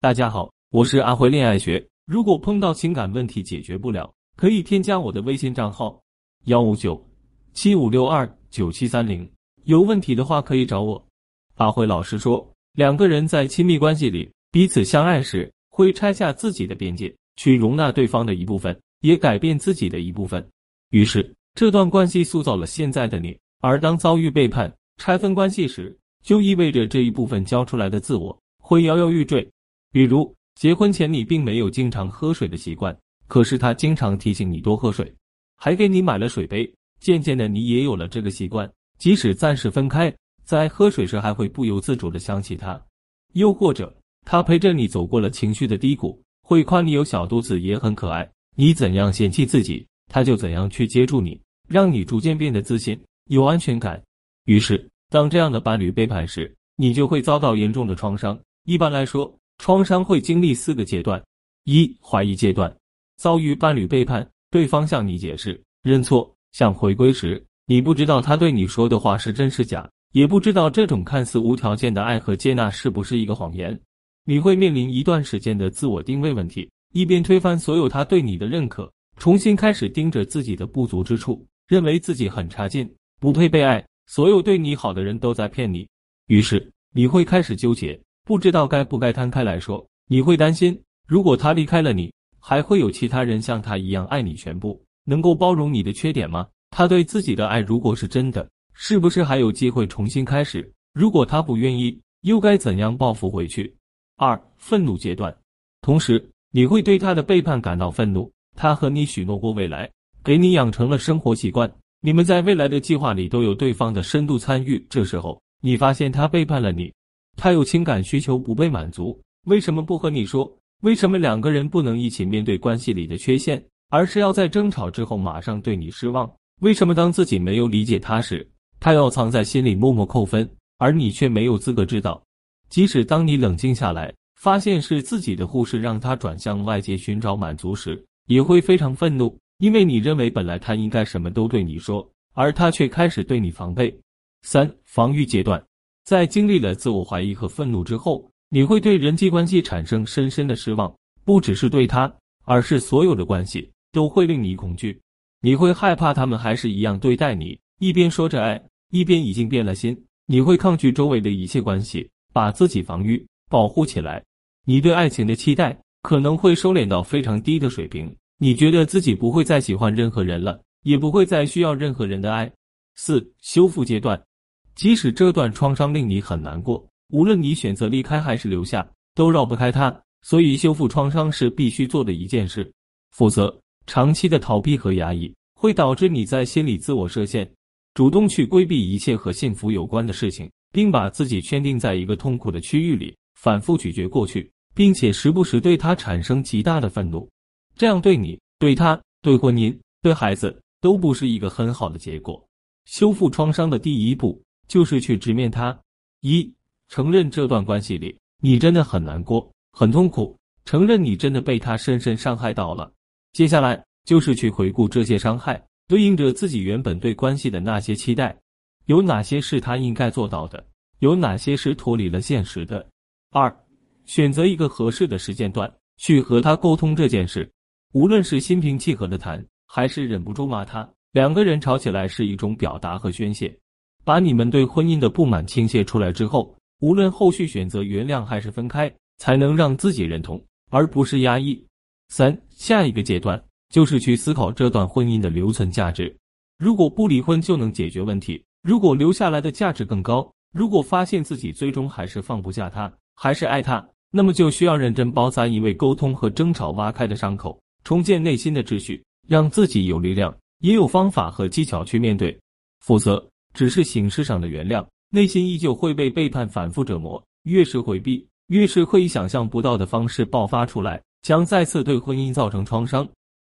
大家好，我是阿辉恋爱学。如果碰到情感问题解决不了，可以添加我的微信账号幺五九七五六二九七三零。有问题的话可以找我。阿辉老师说，两个人在亲密关系里彼此相爱时，会拆下自己的边界，去容纳对方的一部分，也改变自己的一部分。于是，这段关系塑造了现在的你。而当遭遇背叛、拆分关系时，就意味着这一部分交出来的自我会摇摇欲坠。比如，结婚前你并没有经常喝水的习惯，可是他经常提醒你多喝水，还给你买了水杯。渐渐的，你也有了这个习惯，即使暂时分开，在喝水时还会不由自主的想起他。又或者，他陪着你走过了情绪的低谷，会夸你有小肚子也很可爱。你怎样嫌弃自己，他就怎样去接住你，让你逐渐变得自信、有安全感。于是，当这样的伴侣背叛时，你就会遭到严重的创伤。一般来说，创伤会经历四个阶段：一、怀疑阶段，遭遇伴侣背叛，对方向你解释、认错、想回归时，你不知道他对你说的话是真是假，也不知道这种看似无条件的爱和接纳是不是一个谎言。你会面临一段时间的自我定位问题，一边推翻所有他对你的认可，重新开始盯着自己的不足之处，认为自己很差劲，不配被爱，所有对你好的人都在骗你。于是你会开始纠结。不知道该不该摊开来说，你会担心，如果他离开了你，还会有其他人像他一样爱你全部，能够包容你的缺点吗？他对自己的爱如果是真的，是不是还有机会重新开始？如果他不愿意，又该怎样报复回去？二、愤怒阶段，同时你会对他的背叛感到愤怒。他和你许诺过未来，给你养成了生活习惯，你们在未来的计划里都有对方的深度参与。这时候，你发现他背叛了你。他有情感需求不被满足，为什么不和你说？为什么两个人不能一起面对关系里的缺陷，而是要在争吵之后马上对你失望？为什么当自己没有理解他时，他要藏在心里默默扣分，而你却没有资格知道？即使当你冷静下来，发现是自己的忽视让他转向外界寻找满足时，也会非常愤怒，因为你认为本来他应该什么都对你说，而他却开始对你防备。三、防御阶段。在经历了自我怀疑和愤怒之后，你会对人际关系产生深深的失望，不只是对他，而是所有的关系都会令你恐惧。你会害怕他们还是一样对待你，一边说着爱，一边已经变了心。你会抗拒周围的一切关系，把自己防御保护起来。你对爱情的期待可能会收敛到非常低的水平。你觉得自己不会再喜欢任何人了，也不会再需要任何人的爱。四、修复阶段。即使这段创伤令你很难过，无论你选择离开还是留下，都绕不开它。所以，修复创伤是必须做的一件事。否则，长期的逃避和压抑会导致你在心里自我设限，主动去规避一切和幸福有关的事情，并把自己圈定在一个痛苦的区域里，反复咀嚼过去，并且时不时对他产生极大的愤怒。这样对你、对他、对婚姻、对孩子都不是一个很好的结果。修复创伤的第一步。就是去直面他，一承认这段关系里你真的很难过、很痛苦，承认你真的被他深深伤害到了。接下来就是去回顾这些伤害，对应着自己原本对关系的那些期待，有哪些是他应该做到的，有哪些是脱离了现实的。二，选择一个合适的时间段去和他沟通这件事，无论是心平气和的谈，还是忍不住骂他，两个人吵起来是一种表达和宣泄。把你们对婚姻的不满倾泻出来之后，无论后续选择原谅还是分开，才能让自己认同，而不是压抑。三，下一个阶段就是去思考这段婚姻的留存价值。如果不离婚就能解决问题，如果留下来的价值更高，如果发现自己最终还是放不下他，还是爱他，那么就需要认真包扎一位沟通和争吵挖开的伤口，重建内心的秩序，让自己有力量，也有方法和技巧去面对。否则。只是形式上的原谅，内心依旧会被背叛反复折磨。越是回避，越是会以想象不到的方式爆发出来，将再次对婚姻造成创伤。